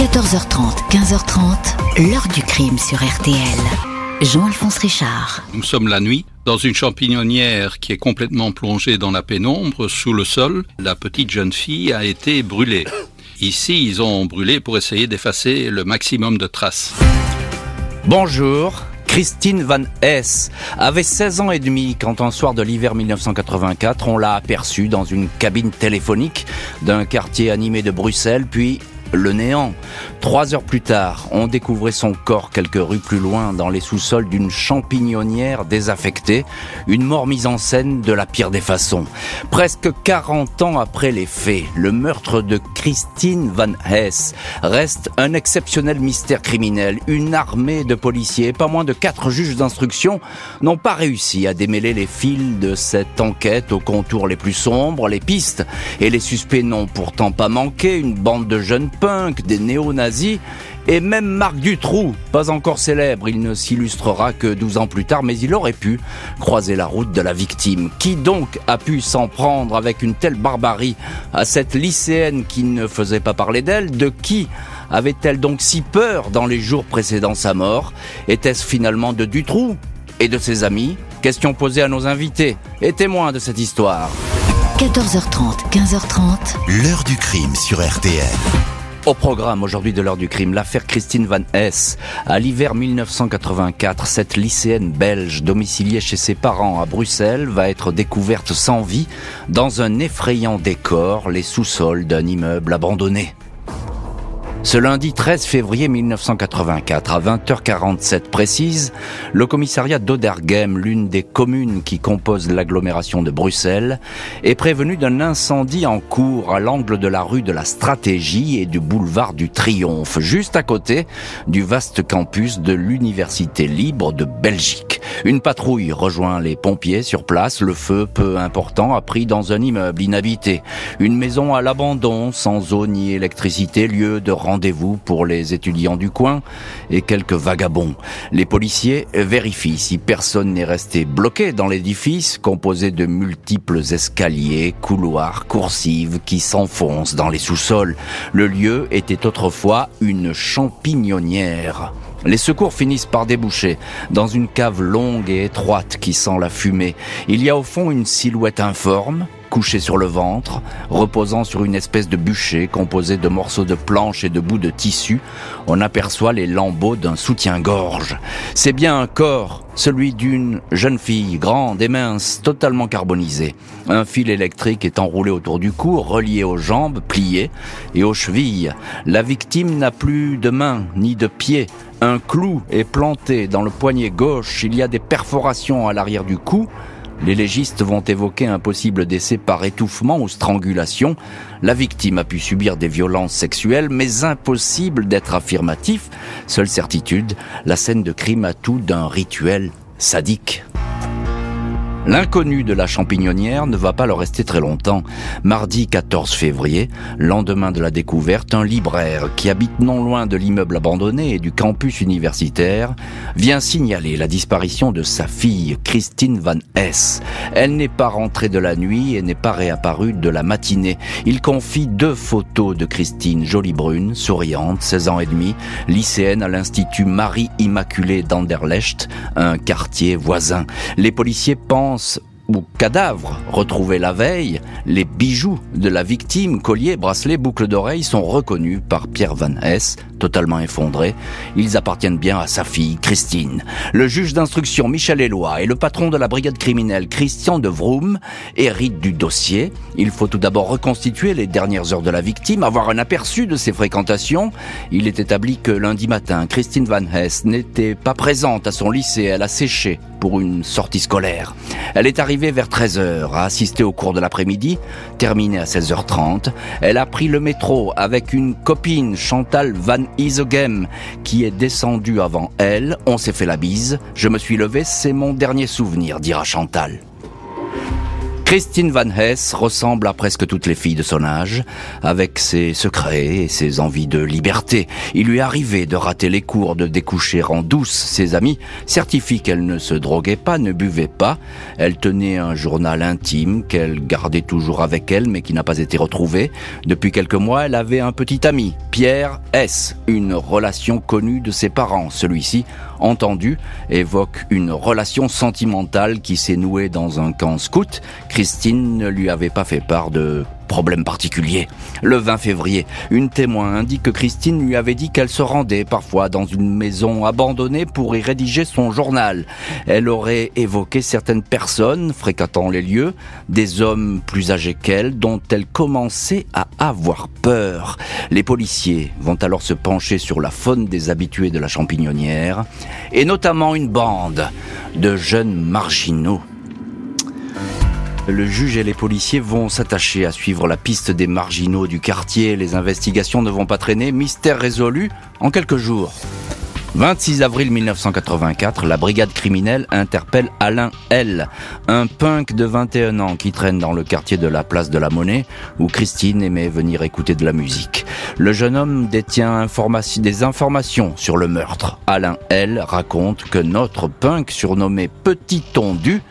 14h30, 15h30, l'heure du crime sur RTL. Jean-Alphonse Richard. Nous sommes la nuit dans une champignonnière qui est complètement plongée dans la pénombre, sous le sol. La petite jeune fille a été brûlée. Ici, ils ont brûlé pour essayer d'effacer le maximum de traces. Bonjour, Christine Van Hess avait 16 ans et demi quand un soir de l'hiver 1984, on l'a aperçue dans une cabine téléphonique d'un quartier animé de Bruxelles, puis le néant. Trois heures plus tard, on découvrait son corps quelques rues plus loin dans les sous-sols d'une champignonnière désaffectée, une mort mise en scène de la pire des façons. Presque 40 ans après les faits, le meurtre de Christine Van Hess reste un exceptionnel mystère criminel. Une armée de policiers, pas moins de quatre juges d'instruction, n'ont pas réussi à démêler les fils de cette enquête aux contours les plus sombres, les pistes et les suspects n'ont pourtant pas manqué, une bande de jeunes punk, des néo-nazis, et même Marc Dutroux, pas encore célèbre, il ne s'illustrera que 12 ans plus tard, mais il aurait pu croiser la route de la victime. Qui donc a pu s'en prendre avec une telle barbarie à cette lycéenne qui ne faisait pas parler d'elle? De qui avait-elle donc si peur dans les jours précédant sa mort? Était-ce finalement de Dutroux et de ses amis? Question posée à nos invités et témoins de cette histoire. 14h30, 15h30. L'heure du crime sur RTL. Au programme aujourd'hui de l'heure du crime, l'affaire Christine Van Hess. À l'hiver 1984, cette lycéenne belge domiciliée chez ses parents à Bruxelles va être découverte sans vie dans un effrayant décor, les sous-sols d'un immeuble abandonné. Ce lundi 13 février 1984, à 20h47 précise, le commissariat d'Oderghem, l'une des communes qui composent l'agglomération de Bruxelles, est prévenu d'un incendie en cours à l'angle de la rue de la Stratégie et du boulevard du Triomphe, juste à côté du vaste campus de l'Université libre de Belgique. Une patrouille rejoint les pompiers sur place. Le feu, peu important, a pris dans un immeuble inhabité. Une maison à l'abandon, sans eau ni électricité, lieu de rendez-vous pour les étudiants du coin et quelques vagabonds. Les policiers vérifient si personne n'est resté bloqué dans l'édifice, composé de multiples escaliers, couloirs, coursives qui s'enfoncent dans les sous-sols. Le lieu était autrefois une champignonnière. Les secours finissent par déboucher dans une cave longue et étroite qui sent la fumée. Il y a au fond une silhouette informe, couché sur le ventre, reposant sur une espèce de bûcher composé de morceaux de planches et de bouts de tissu, on aperçoit les lambeaux d'un soutien-gorge. C'est bien un corps, celui d'une jeune fille, grande et mince, totalement carbonisée. Un fil électrique est enroulé autour du cou, relié aux jambes, pliées, et aux chevilles. La victime n'a plus de mains ni de pieds. Un clou est planté dans le poignet gauche, il y a des perforations à l'arrière du cou, les légistes vont évoquer un possible décès par étouffement ou strangulation. La victime a pu subir des violences sexuelles, mais impossible d'être affirmatif. Seule certitude, la scène de crime a tout d'un rituel sadique. L'inconnu de la champignonnière ne va pas leur rester très longtemps. Mardi 14 février, lendemain de la découverte, un libraire qui habite non loin de l'immeuble abandonné et du campus universitaire vient signaler la disparition de sa fille, Christine Van Hess. Elle n'est pas rentrée de la nuit et n'est pas réapparue de la matinée. Il confie deux photos de Christine, jolie brune, souriante, 16 ans et demi, lycéenne à l'Institut Marie-Immaculée d'Anderlecht, un quartier voisin. Les policiers pensent So. Ou cadavres retrouvés la veille, les bijoux de la victime, colliers, bracelets, boucles d'oreilles sont reconnus par Pierre Van Hess, totalement effondré. Ils appartiennent bien à sa fille, Christine. Le juge d'instruction Michel Éloi et le patron de la brigade criminelle, Christian de Vroom, héritent du dossier. Il faut tout d'abord reconstituer les dernières heures de la victime, avoir un aperçu de ses fréquentations. Il est établi que lundi matin, Christine Van Hess n'était pas présente à son lycée, elle a séché pour une sortie scolaire. Elle est arrivée vers 13h, a assisté au cours de l'après-midi, terminé à 16h30. Elle a pris le métro avec une copine, Chantal Van Isogem, qui est descendue avant elle. On s'est fait la bise. Je me suis levé, c'est mon dernier souvenir, dira Chantal. Christine Van Hess ressemble à presque toutes les filles de son âge, avec ses secrets et ses envies de liberté. Il lui arrivait de rater les cours, de découcher en douce. Ses amis certifient qu'elle ne se droguait pas, ne buvait pas. Elle tenait un journal intime qu'elle gardait toujours avec elle, mais qui n'a pas été retrouvé. Depuis quelques mois, elle avait un petit ami, Pierre S., une relation connue de ses parents. Celui-ci entendu évoque une relation sentimentale qui s'est nouée dans un camp scout. Christine ne lui avait pas fait part de problème particulier. Le 20 février, une témoin indique que Christine lui avait dit qu'elle se rendait parfois dans une maison abandonnée pour y rédiger son journal. Elle aurait évoqué certaines personnes fréquentant les lieux, des hommes plus âgés qu'elle dont elle commençait à avoir peur. Les policiers vont alors se pencher sur la faune des habitués de la champignonnière et notamment une bande de jeunes marginaux le juge et les policiers vont s'attacher à suivre la piste des marginaux du quartier. Les investigations ne vont pas traîner. Mystère résolu en quelques jours. 26 avril 1984, la brigade criminelle interpelle Alain L, un punk de 21 ans qui traîne dans le quartier de la place de la Monnaie où Christine aimait venir écouter de la musique. Le jeune homme détient des informations sur le meurtre. Alain L raconte que notre punk surnommé Petit Tondu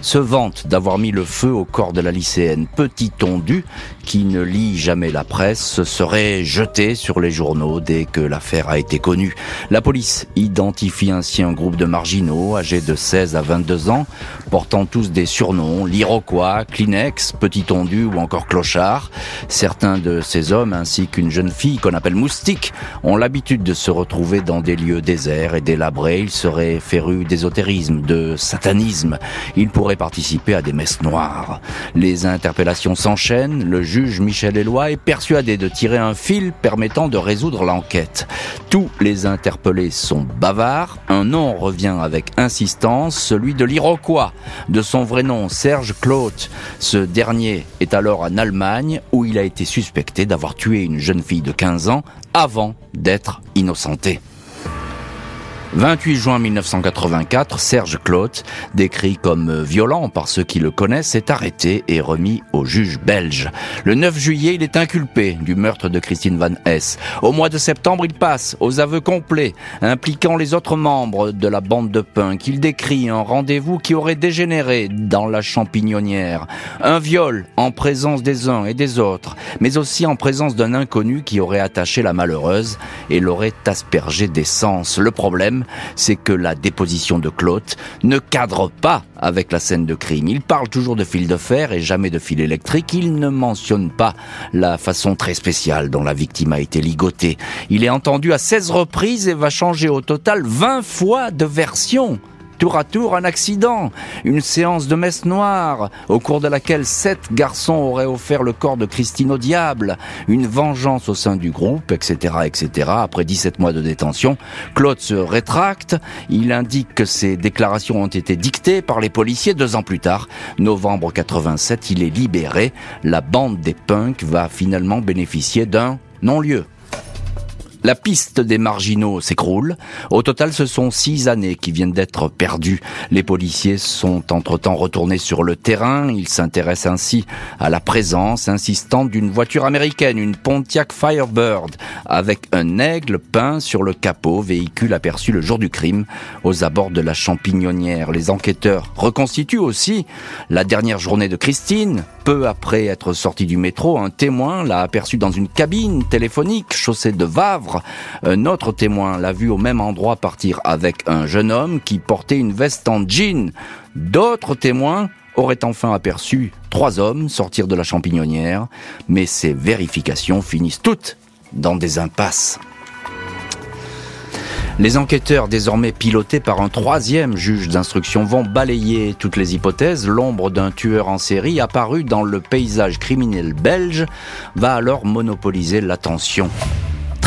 se vante d'avoir mis le feu au corps de la lycéenne. Petit Tondu, qui ne lit jamais la presse, serait jeté sur les journaux dès que l'affaire a été connue. La police identifie ainsi un groupe de marginaux âgés de 16 à 22 ans, portant tous des surnoms, l'Iroquois, Kleenex, Petit Tondu ou encore Clochard. Certains de ces hommes, ainsi qu'une jeune fille qu'on appelle Moustique, ont l'habitude de se retrouver dans des lieux déserts et délabrés. Ils seraient férus d'ésotérisme, de satanisme. Ils pourraient participer à des messes noires. Les interpellations s'enchaînent. Le juge Michel Éloi est persuadé de tirer un fil permettant de résoudre l'enquête. Tous les interpellés sont bavards. Un nom revient avec insistance, celui de l'Iroquois, de son vrai nom Serge Claude. Ce dernier est alors en Allemagne où il a été suspecté d'avoir tué une jeune fille de 15 ans avant d'être innocenté. 28 juin 1984, Serge Claude, décrit comme violent par ceux qui le connaissent, est arrêté et remis au juge belge. Le 9 juillet, il est inculpé du meurtre de Christine Van Hess. Au mois de septembre, il passe aux aveux complets, impliquant les autres membres de la bande de punk. Il décrit un rendez-vous qui aurait dégénéré dans la champignonnière. Un viol en présence des uns et des autres, mais aussi en présence d'un inconnu qui aurait attaché la malheureuse et l'aurait aspergée d'essence. Le problème, c'est que la déposition de Claude ne cadre pas avec la scène de crime. Il parle toujours de fil de fer et jamais de fil électrique. Il ne mentionne pas la façon très spéciale dont la victime a été ligotée. Il est entendu à 16 reprises et va changer au total 20 fois de version tour à tour un accident, une séance de messe noire, au cours de laquelle sept garçons auraient offert le corps de Christine au diable, une vengeance au sein du groupe, etc., etc. Après 17 mois de détention, Claude se rétracte, il indique que ses déclarations ont été dictées par les policiers deux ans plus tard. Novembre 87, il est libéré. La bande des punks va finalement bénéficier d'un non-lieu. La piste des marginaux s'écroule. Au total, ce sont six années qui viennent d'être perdues. Les policiers sont entre-temps retournés sur le terrain. Ils s'intéressent ainsi à la présence insistante d'une voiture américaine, une Pontiac Firebird, avec un aigle peint sur le capot, véhicule aperçu le jour du crime aux abords de la champignonnière. Les enquêteurs reconstituent aussi la dernière journée de Christine. Peu après être sorti du métro, un témoin l'a aperçu dans une cabine téléphonique chaussée de Un autre témoin l'a vu au même endroit partir avec un jeune homme qui portait une veste en jean. D'autres témoins auraient enfin aperçu trois hommes sortir de la champignonnière, mais ces vérifications finissent toutes dans des impasses. Les enquêteurs, désormais pilotés par un troisième juge d'instruction, vont balayer toutes les hypothèses. L'ombre d'un tueur en série apparu dans le paysage criminel belge va alors monopoliser l'attention.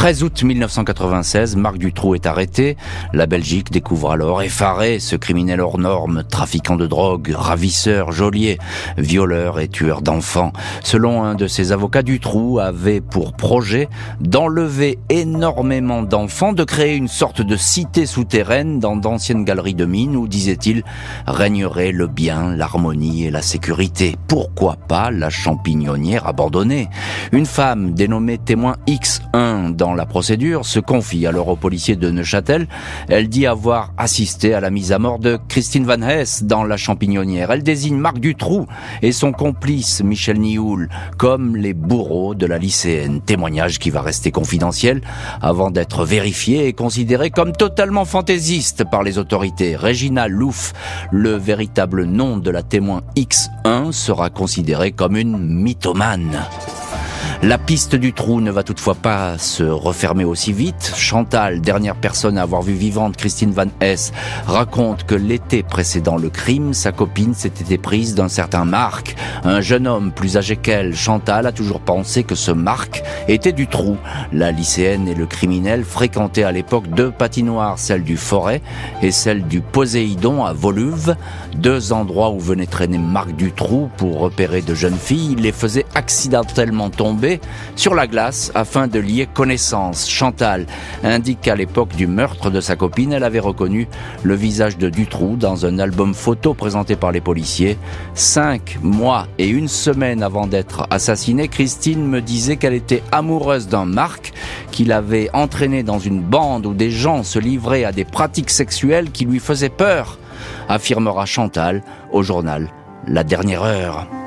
13 août 1996, Marc Dutroux est arrêté. La Belgique découvre alors effaré ce criminel hors norme, trafiquant de drogue, ravisseur, geôlier, violeur et tueur d'enfants. Selon un de ses avocats, Dutroux avait pour projet d'enlever énormément d'enfants, de créer une sorte de cité souterraine dans d'anciennes galeries de mines où, disait-il, régnerait le bien, l'harmonie et la sécurité. Pourquoi pas la champignonnière abandonnée? Une femme dénommée témoin X1 dans la procédure se confie alors au policier de Neuchâtel. Elle dit avoir assisté à la mise à mort de Christine Van Hess dans la champignonnière. Elle désigne Marc Dutroux et son complice Michel Nioul comme les bourreaux de la lycéenne. Témoignage qui va rester confidentiel avant d'être vérifié et considéré comme totalement fantaisiste par les autorités. Regina Louf, le véritable nom de la témoin X1, sera considéré comme une mythomane. La piste du trou ne va toutefois pas se refermer aussi vite. Chantal, dernière personne à avoir vu vivante Christine Van Hess, raconte que l'été précédent le crime, sa copine s'était prise d'un certain Marc, un jeune homme plus âgé qu'elle. Chantal a toujours pensé que ce Marc était du trou. La lycéenne et le criminel fréquentaient à l'époque deux patinoires, celle du Forêt et celle du Poséidon à Voluve, deux endroits où venait traîner Marc Dutroux pour repérer de jeunes filles. Il les faisait accidentellement tomber sur la glace afin de lier connaissance. Chantal indique qu'à l'époque du meurtre de sa copine, elle avait reconnu le visage de Dutroux dans un album photo présenté par les policiers. Cinq mois et une semaine avant d'être assassinée, Christine me disait qu'elle était amoureuse d'un Marc qu'il avait entraîné dans une bande où des gens se livraient à des pratiques sexuelles qui lui faisaient peur, affirmera Chantal au journal La Dernière Heure.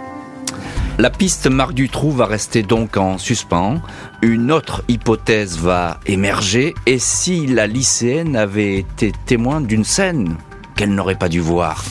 La piste Marc Dutroux va rester donc en suspens. Une autre hypothèse va émerger. Et si la lycéenne avait été témoin d'une scène qu'elle n'aurait pas dû voir?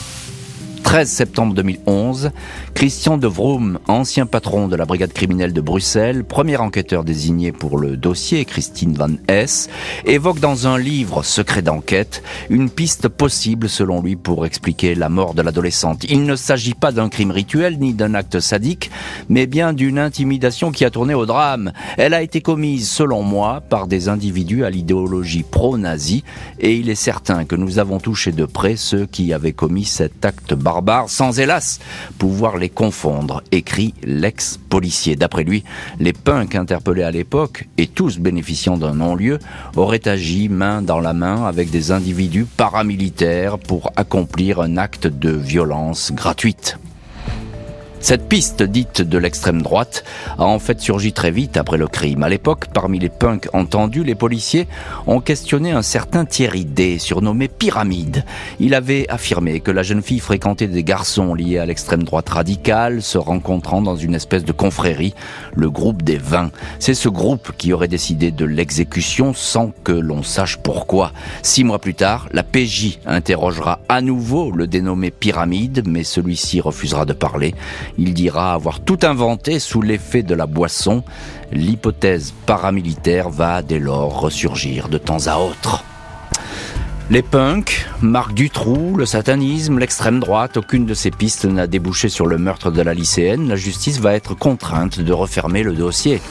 13 septembre 2011, Christian de Vroom, ancien patron de la brigade criminelle de Bruxelles, premier enquêteur désigné pour le dossier, Christine Van Hess, évoque dans un livre secret d'enquête une piste possible selon lui pour expliquer la mort de l'adolescente. Il ne s'agit pas d'un crime rituel ni d'un acte sadique, mais bien d'une intimidation qui a tourné au drame. Elle a été commise, selon moi, par des individus à l'idéologie pro-nazie et il est certain que nous avons touché de près ceux qui avaient commis cet acte barbare sans hélas pouvoir les confondre, écrit l'ex-policier. D'après lui, les punks interpellés à l'époque, et tous bénéficiant d'un non-lieu, auraient agi main dans la main avec des individus paramilitaires pour accomplir un acte de violence gratuite. Cette piste dite de l'extrême droite a en fait surgi très vite après le crime. À l'époque, parmi les punks entendus, les policiers ont questionné un certain Thierry D, surnommé Pyramide. Il avait affirmé que la jeune fille fréquentait des garçons liés à l'extrême droite radicale, se rencontrant dans une espèce de confrérie, le groupe des Vins. C'est ce groupe qui aurait décidé de l'exécution sans que l'on sache pourquoi. Six mois plus tard, la PJ interrogera à nouveau le dénommé Pyramide, mais celui-ci refusera de parler. Il dira avoir tout inventé sous l'effet de la boisson. L'hypothèse paramilitaire va dès lors ressurgir de temps à autre. Les punks, Marc Dutroux, le satanisme, l'extrême droite, aucune de ces pistes n'a débouché sur le meurtre de la lycéenne. La justice va être contrainte de refermer le dossier.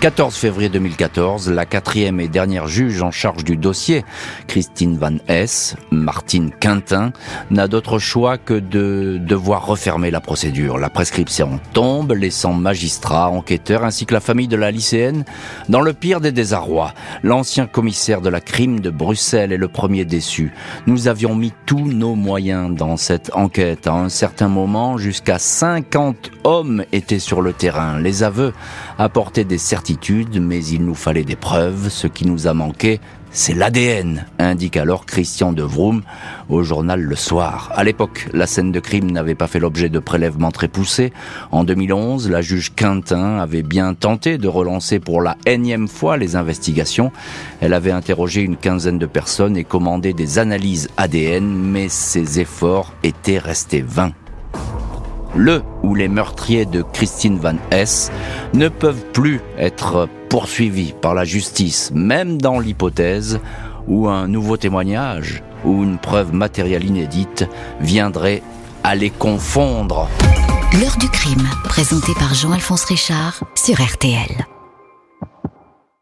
14 février 2014, la quatrième et dernière juge en charge du dossier, Christine Van Hess, Martine Quintin, n'a d'autre choix que de devoir refermer la procédure. La prescription tombe, laissant magistrats, enquêteurs ainsi que la famille de la lycéenne dans le pire des désarrois. L'ancien commissaire de la crime de Bruxelles est le premier déçu. Nous avions mis tous nos moyens dans cette enquête. À un certain moment, jusqu'à 50 hommes étaient sur le terrain. Les aveux apportaient des certitudes mais il nous fallait des preuves. Ce qui nous a manqué, c'est l'ADN, indique alors Christian de Vroom au journal Le Soir. À l'époque, la scène de crime n'avait pas fait l'objet de prélèvements très poussés. En 2011, la juge Quintin avait bien tenté de relancer pour la énième fois les investigations. Elle avait interrogé une quinzaine de personnes et commandé des analyses ADN, mais ses efforts étaient restés vains le ou les meurtriers de Christine Van Hess ne peuvent plus être poursuivis par la justice, même dans l'hypothèse où un nouveau témoignage ou une preuve matérielle inédite viendrait à les confondre. L'heure du crime, présenté par Jean-Alphonse Richard sur RTL.